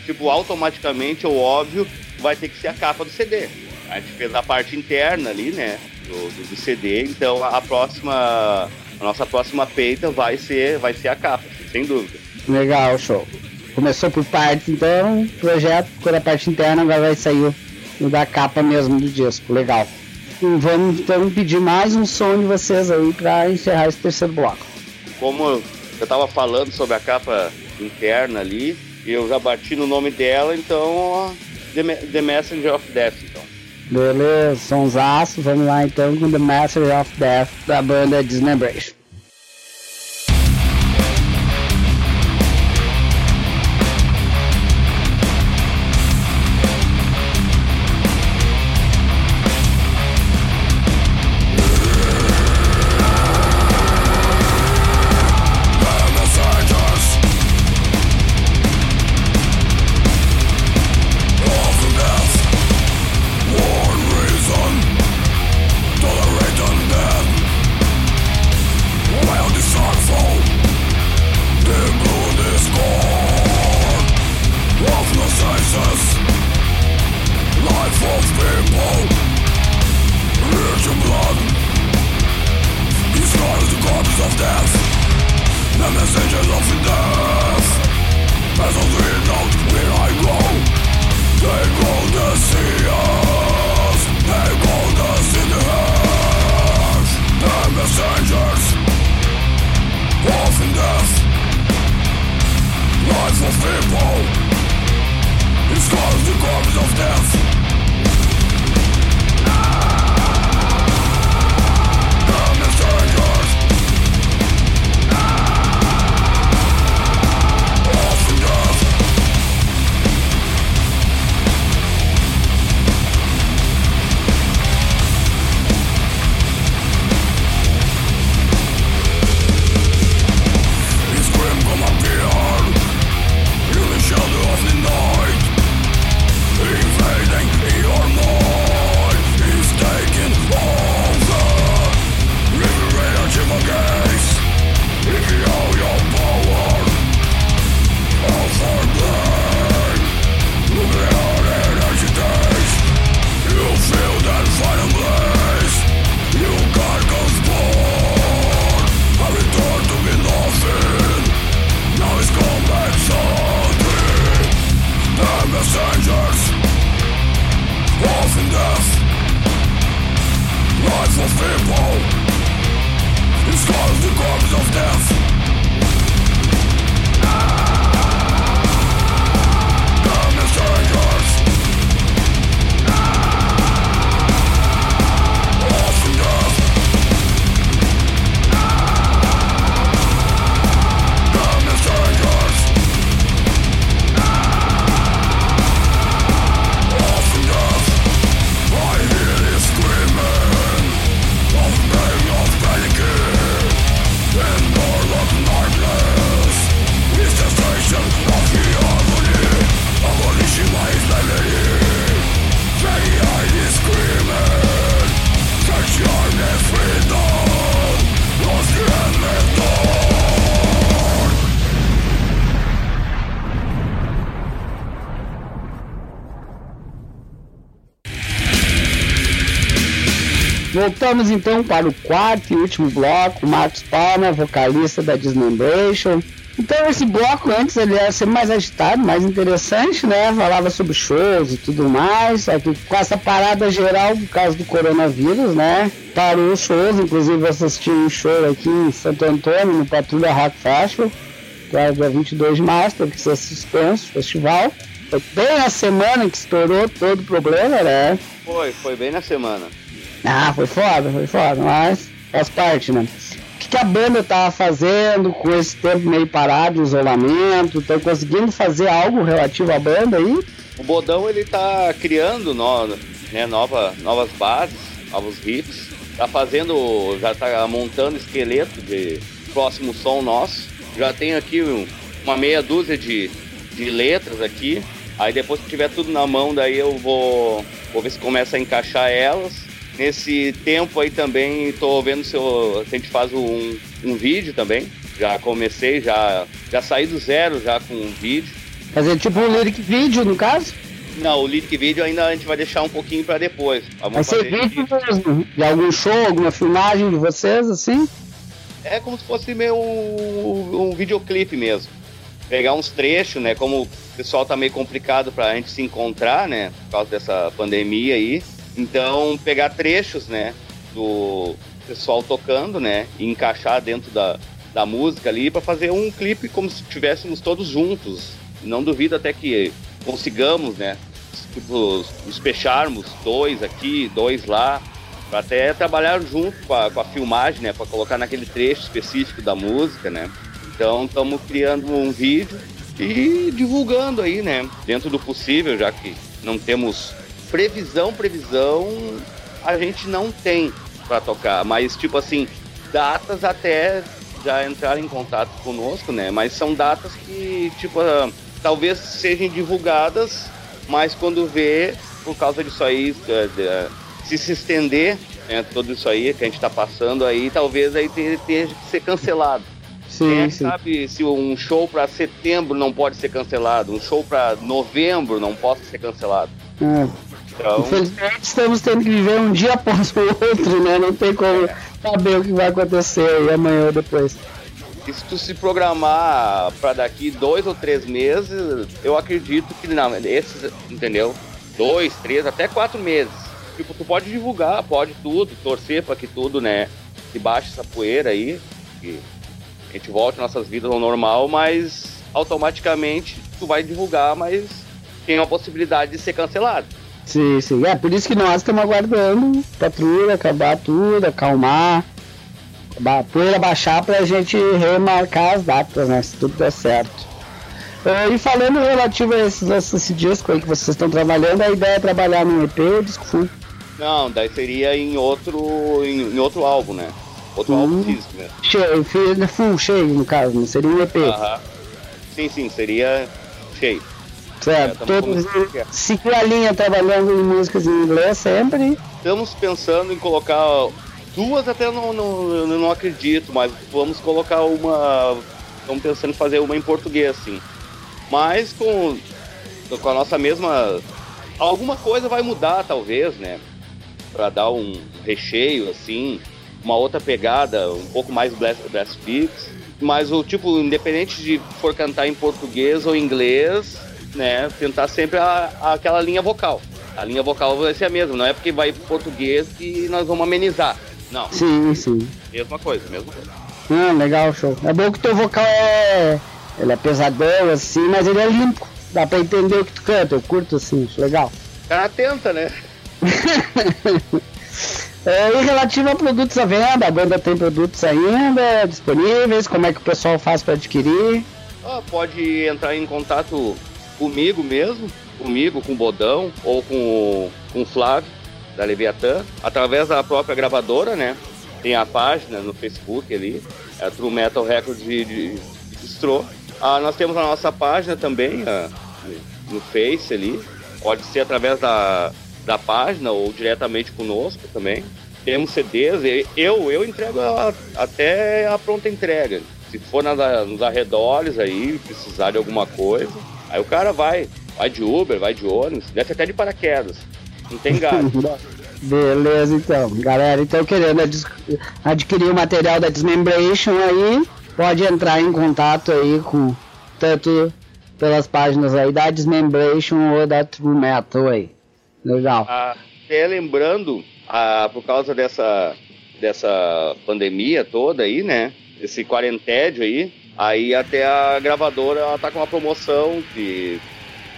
Speaker 8: tipo, automaticamente ou óbvio, vai ter que ser a capa do CD. A gente fez a parte interna ali, né? Do, do, do CD, então a próxima. A nossa próxima peita vai ser, vai ser a capa, sem dúvida.
Speaker 6: Legal, show. Começou por partes, então, projeto, quando a parte interna agora vai sair o da capa mesmo do disco. Legal. E vamos então pedir mais um som de vocês aí para encerrar esse terceiro bloco.
Speaker 8: Como eu estava falando sobre a capa interna ali, eu já bati no nome dela, então The, The Messenger of Death, então.
Speaker 6: Beleza, sonsaço. Vamos lá então com The Messenger of Death da banda Dismembration. Voltamos então para o quarto e último bloco, Marcos Palma, vocalista da Dismembration. Então esse bloco antes ele ser mais agitado, mais interessante, né? Falava sobre shows e tudo mais. Aqui com essa parada geral por causa do coronavírus, né? Parou os shows, inclusive assisti um show aqui em Santo Antônio, no Patrulha Rock Festival, que era dia 22 de março, teve que ser suspenso o festival. Foi bem a semana que estourou todo o problema, né?
Speaker 8: Foi, foi bem na semana.
Speaker 6: Ah, foi foda, foi foda, mas faz parte, né? O que, que a banda tava fazendo com esse tempo meio parado, isolamento? Estão conseguindo fazer algo relativo à banda aí?
Speaker 8: O Bodão ele tá criando no, né, nova, novas bases, novos riffs. Tá fazendo, já tá montando esqueleto de próximo som nosso. Já tem aqui um, uma meia dúzia de, de letras aqui. Aí depois que tiver tudo na mão, daí eu vou, vou ver se começa a encaixar elas. Nesse tempo aí também estou vendo se, eu, se a gente faz um, um vídeo também. Já comecei, já, já saí do zero já com um vídeo.
Speaker 7: Fazer tipo um lyric vídeo, no caso?
Speaker 8: Não, o lyric vídeo ainda a gente vai deixar um pouquinho para depois. Vamos
Speaker 7: vai ser vídeo mesmo? De algum show, alguma filmagem de vocês, assim?
Speaker 8: É como se fosse meio um, um videoclipe mesmo. Pegar uns trechos, né? Como o pessoal tá meio complicado pra gente se encontrar, né? Por causa dessa pandemia aí. Então, pegar trechos, né? Do pessoal tocando, né? E encaixar dentro da, da música ali para fazer um clipe como se estivéssemos todos juntos. Não duvido até que consigamos, né? Tipo, nos fecharmos dois aqui, dois lá, para até trabalhar junto com a, com a filmagem, né? Para colocar naquele trecho específico da música, né? Então estamos criando um vídeo e divulgando aí, né? Dentro do possível, já que não temos previsão, previsão, a gente não tem para tocar, mas tipo assim, datas até já entraram em contato conosco, né? Mas são datas que, tipo, uh, talvez sejam divulgadas, mas quando vê, por causa disso aí, uh, uh, se se estender, né, tudo isso aí que a gente está passando aí, talvez aí tenha, tenha que ser cancelado.
Speaker 7: Sim,
Speaker 8: Quem é
Speaker 7: sim.
Speaker 8: sabe se um show para setembro não pode ser cancelado, um show para novembro não possa ser cancelado.
Speaker 7: É.
Speaker 8: Então,
Speaker 7: Infelizmente estamos tendo que viver um dia após o outro, né? Não tem como saber o que vai acontecer aí amanhã ou depois.
Speaker 8: E se tu se programar para daqui dois ou três meses, eu acredito que não, esses, entendeu? Dois, três, até quatro meses. Tipo, tu pode divulgar, pode tudo, torcer para que tudo, né, que baixe essa poeira aí, que a gente volte nossas vidas ao normal, mas automaticamente tu vai divulgar, mas tem uma possibilidade de ser cancelado.
Speaker 7: Sim, sim. É por isso que nós estamos aguardando patrulha, acabar tudo, acalmar, a poeira baixar pra gente remarcar as datas, né? Se tudo der certo. É, e falando relativo a esses, esse disco aí que vocês estão trabalhando, a ideia é trabalhar num EP ou disco full?
Speaker 8: Não, daí seria em outro, em, em outro álbum, né? Outro
Speaker 7: Hum.
Speaker 8: álbum físico, né?
Speaker 7: Cheio, full, cheio no caso, não seria um EP.
Speaker 8: Aham. Sim, sim, seria cheio.
Speaker 7: Certo,
Speaker 8: É, tamo
Speaker 7: todos seguir a linha trabalhando em músicas em inglês sempre.
Speaker 8: Estamos pensando em colocar duas, até não, não, não acredito, mas vamos colocar uma. Estamos pensando em fazer uma em português, sim. Mas com, com a nossa mesma. Alguma coisa vai mudar, talvez, né? Pra dar um recheio, assim, uma outra pegada, um pouco mais blast, blast beats. Mas o tipo, independente de for cantar em português ou inglês, né? Tentar sempre a, a- aquela linha vocal. A linha vocal vai ser a mesma, não é porque vai português que nós vamos amenizar. Não,
Speaker 7: Sim, sim.
Speaker 8: mesma coisa, mesma coisa.
Speaker 7: Ah, legal, show. É bom que teu vocal é. Ele é pesadão, assim, mas ele é limpo. Dá pra entender o que tu canta, eu curto assim, legal.
Speaker 8: Cara tenta, né?
Speaker 7: É, e relativo a produtos à venda, a banda tem produtos ainda disponíveis, como é que o pessoal faz pra adquirir?
Speaker 8: Ah, pode entrar em contato comigo mesmo, comigo, com o Bodão, ou com, com o Flávio, da Leviatã, através da própria gravadora, né? Tem a página no Facebook ali, é a True Metal Records de, de. Ah, nós temos a nossa página também, ah, no Face ali, pode ser através da, da página ou diretamente conosco também. Temos CDs, eu, eu entrego a- até a pronta entrega. Se for nas, nos arredores aí, precisar de alguma coisa, aí o cara vai. Vai de Uber, vai de ônibus, desce até de paraquedas. Não tem gasto.
Speaker 7: Beleza, então. Galera, então querendo adquirir o material da Dismembration aí, pode entrar em contato aí com tanto pelas páginas aí da Dismembration ou da True Metal aí. Legal.
Speaker 8: Até lembrando, ah, por causa dessa, dessa pandemia toda aí, né? Esse quarentédio aí, aí até a gravadora ela tá com uma promoção que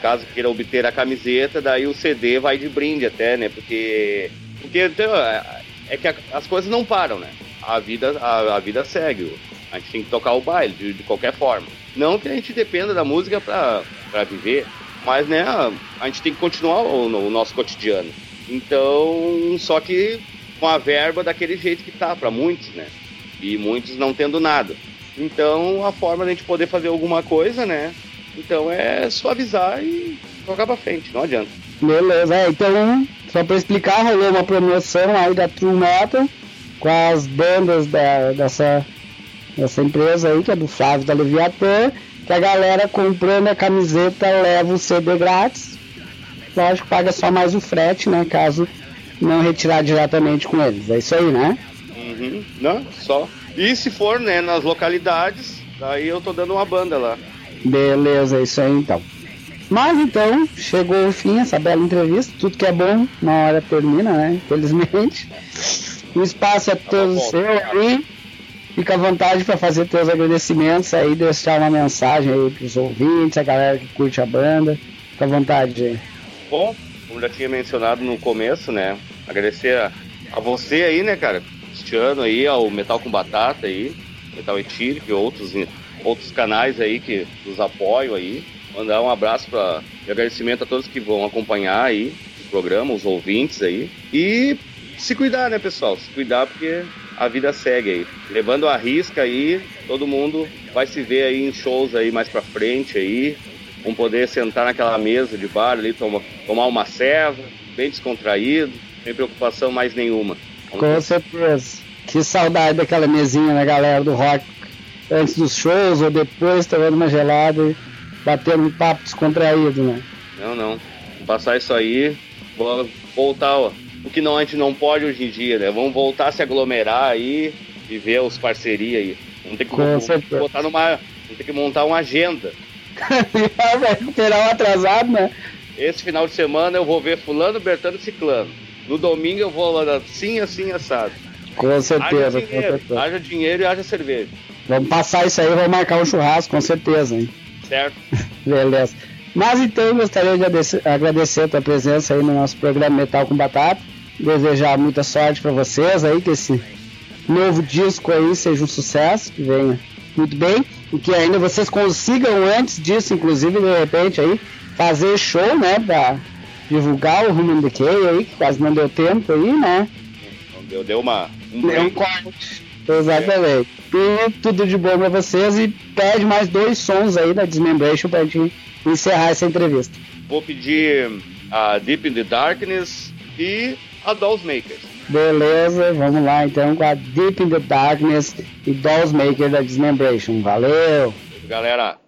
Speaker 8: caso queira obter a camiseta, daí o CD vai de brinde até, né? Porque, porque então, é é que as coisas não param, né? A vida, a, a vida segue. A gente tem que tocar o baile de, de qualquer forma. Não que a gente dependa da música pra viver, mas né, a gente tem que continuar o, o nosso cotidiano. Então, só que com a verba daquele jeito que tá para muitos, né? E muitos não tendo nada. Então, a forma da gente poder fazer alguma coisa, né? Então é suavizar e tocar pra frente, não adianta.
Speaker 7: Beleza, é, então, só pra explicar, rolou uma promoção aí da True Metal com as bandas da, dessa, dessa empresa aí, que é do Flávio da Leviatã, que a galera comprando a camiseta leva o CD grátis. Lógico, paga só mais o frete, né? Caso não retirar diretamente com eles. É isso aí, né?
Speaker 8: Uhum. Não, só. E se for, né, nas localidades, daí eu tô dando uma banda lá.
Speaker 7: Beleza, isso aí então. Mas então, chegou o fim essa bela entrevista. Tudo que é bom, na hora termina, né? Infelizmente. O espaço é todo seu aí. Fica à vontade para fazer teus agradecimentos aí, deixar uma mensagem aí pros ouvintes, a galera que curte a banda. Fica à vontade aí.
Speaker 8: Bom, como já tinha mencionado no começo, né? Agradecer a, a você aí, né, cara? Ano aí, ao Metal com Batata aí, Metal Etílico e outros, outros canais aí que nos apoiam aí. Mandar um abraço para e agradecimento a todos que vão acompanhar aí o programa, os ouvintes aí. E se cuidar, né, pessoal? Se cuidar porque a vida segue aí. Levando a risca aí, todo mundo vai se ver aí em shows aí mais pra frente aí. Vão poder sentar naquela mesa de bar ali, toma, tomar uma serva, bem descontraído, sem preocupação mais nenhuma.
Speaker 7: Com certeza. Que saudade daquela mesinha, né, galera, do rock. Antes dos shows ou depois, tomando uma gelada e batendo um papo descontraído, né?
Speaker 8: Não, não. Vou passar isso aí, vou voltar, ó. O que não, a gente não pode hoje em dia, né? Vamos voltar a se aglomerar aí e ver os parcerias aí. Vamos ter que
Speaker 7: Com certeza.
Speaker 8: botar numa. Vamos ter que montar uma agenda.
Speaker 7: Vai recuperar um atrasado, né?
Speaker 8: Esse final de semana eu vou ver fulano, Bertano e Ciclano. No domingo eu vou lá assim, assim, assado.
Speaker 7: Com certeza,
Speaker 8: haja
Speaker 7: com
Speaker 8: dinheiro,
Speaker 7: certeza.
Speaker 8: haja dinheiro e haja cerveja.
Speaker 7: Vamos passar isso aí, vamos marcar um churrasco, com certeza, hein?
Speaker 8: Certo?
Speaker 7: Beleza. Mas então eu gostaria de agradecer, agradecer a tua presença aí no nosso programa Metal com Batata. Desejar muita sorte para vocês aí, que esse novo disco aí seja um sucesso, que venha muito bem. E que ainda vocês consigam antes disso, inclusive, de repente aí, fazer show, né? Pra divulgar o Human Decay aí, que quase não deu tempo aí, né?
Speaker 8: Então deu, deu uma. Um
Speaker 7: Deu um corte. Exatamente. E tudo de bom pra vocês e pede mais dois sons aí da Dismembration pra gente encerrar essa entrevista.
Speaker 8: Vou pedir a Deep in the Darkness e a Dolls Makers.
Speaker 7: Beleza, vamos lá então com a Deep in the Darkness e Dolls Maker da Dismembration. Valeu!
Speaker 8: Galera,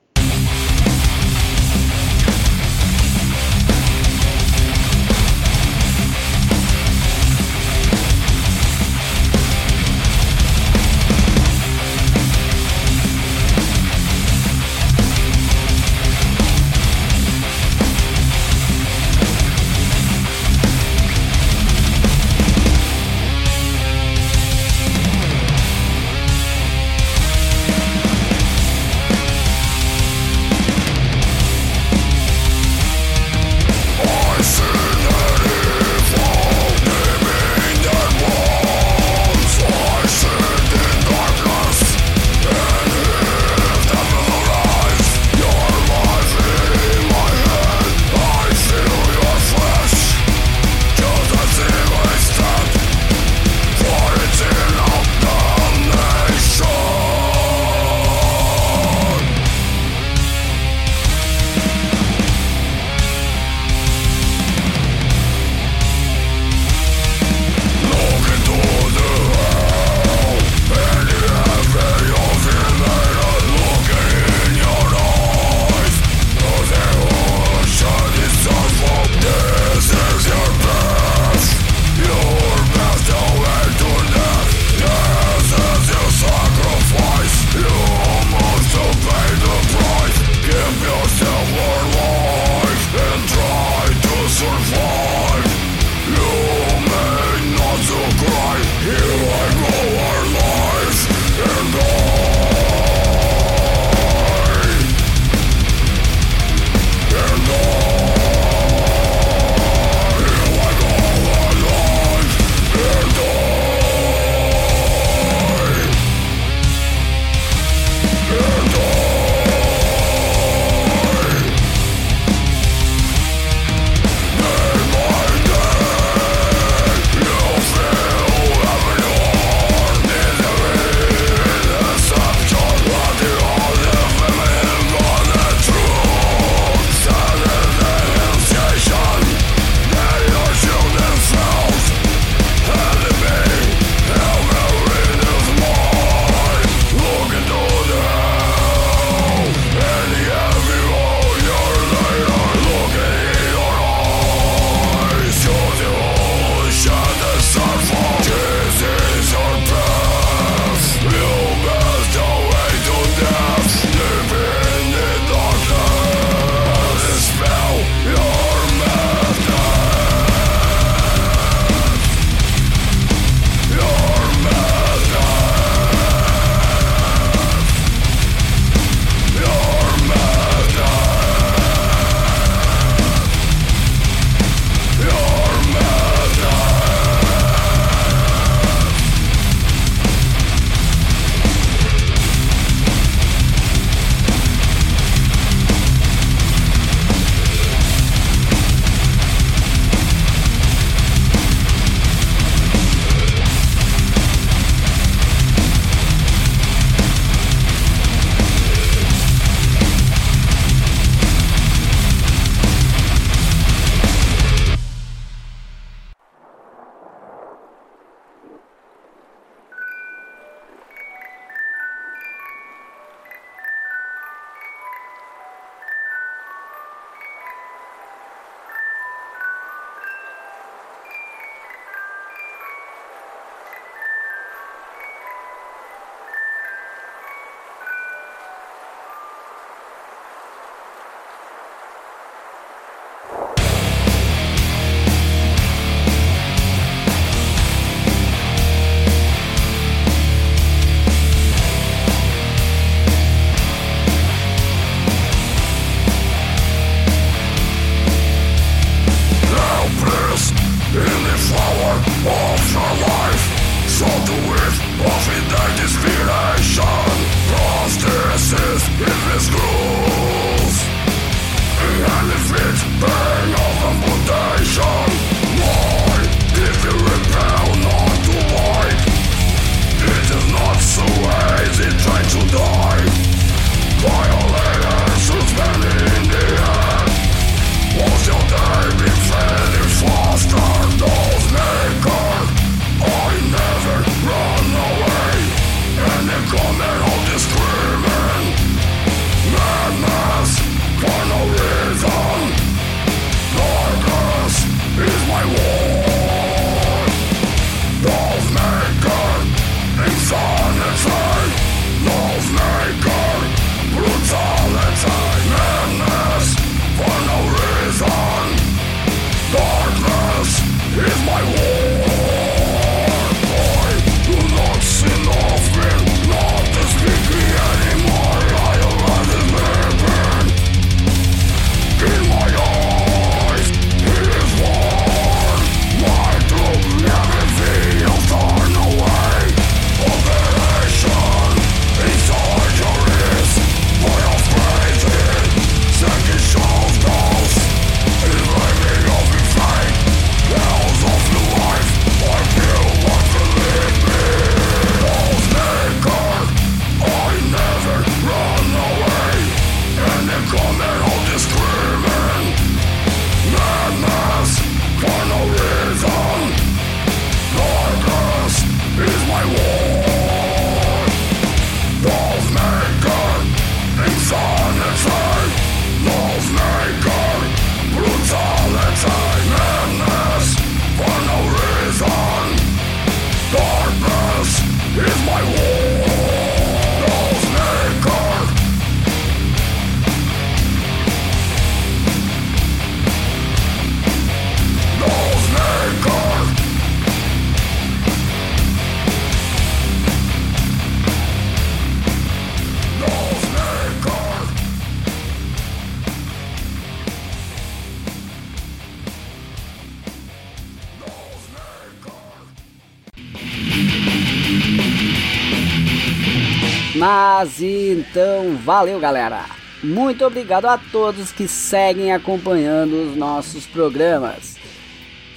Speaker 1: Então, valeu galera! Muito obrigado a todos que seguem acompanhando os nossos programas.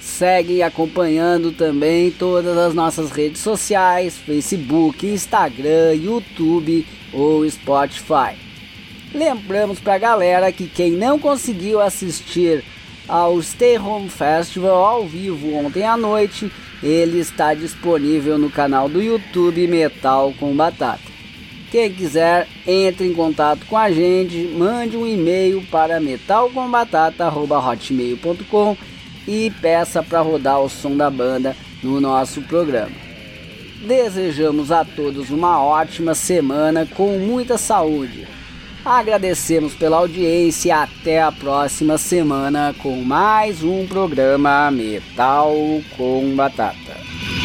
Speaker 1: Seguem acompanhando também todas as nossas redes sociais: Facebook, Instagram, YouTube ou Spotify. Lembramos para a galera que quem não conseguiu assistir ao Stay Home Festival ao vivo ontem à noite, ele está disponível no canal do YouTube Metal com Batata. Quem quiser, entre em contato com a gente, mande um e-mail para metalcombatata.hotmail.com e peça para rodar o som da banda no nosso programa. Desejamos a todos uma ótima semana com muita saúde. Agradecemos pela audiência e até a próxima semana com mais um programa Metal com Batata.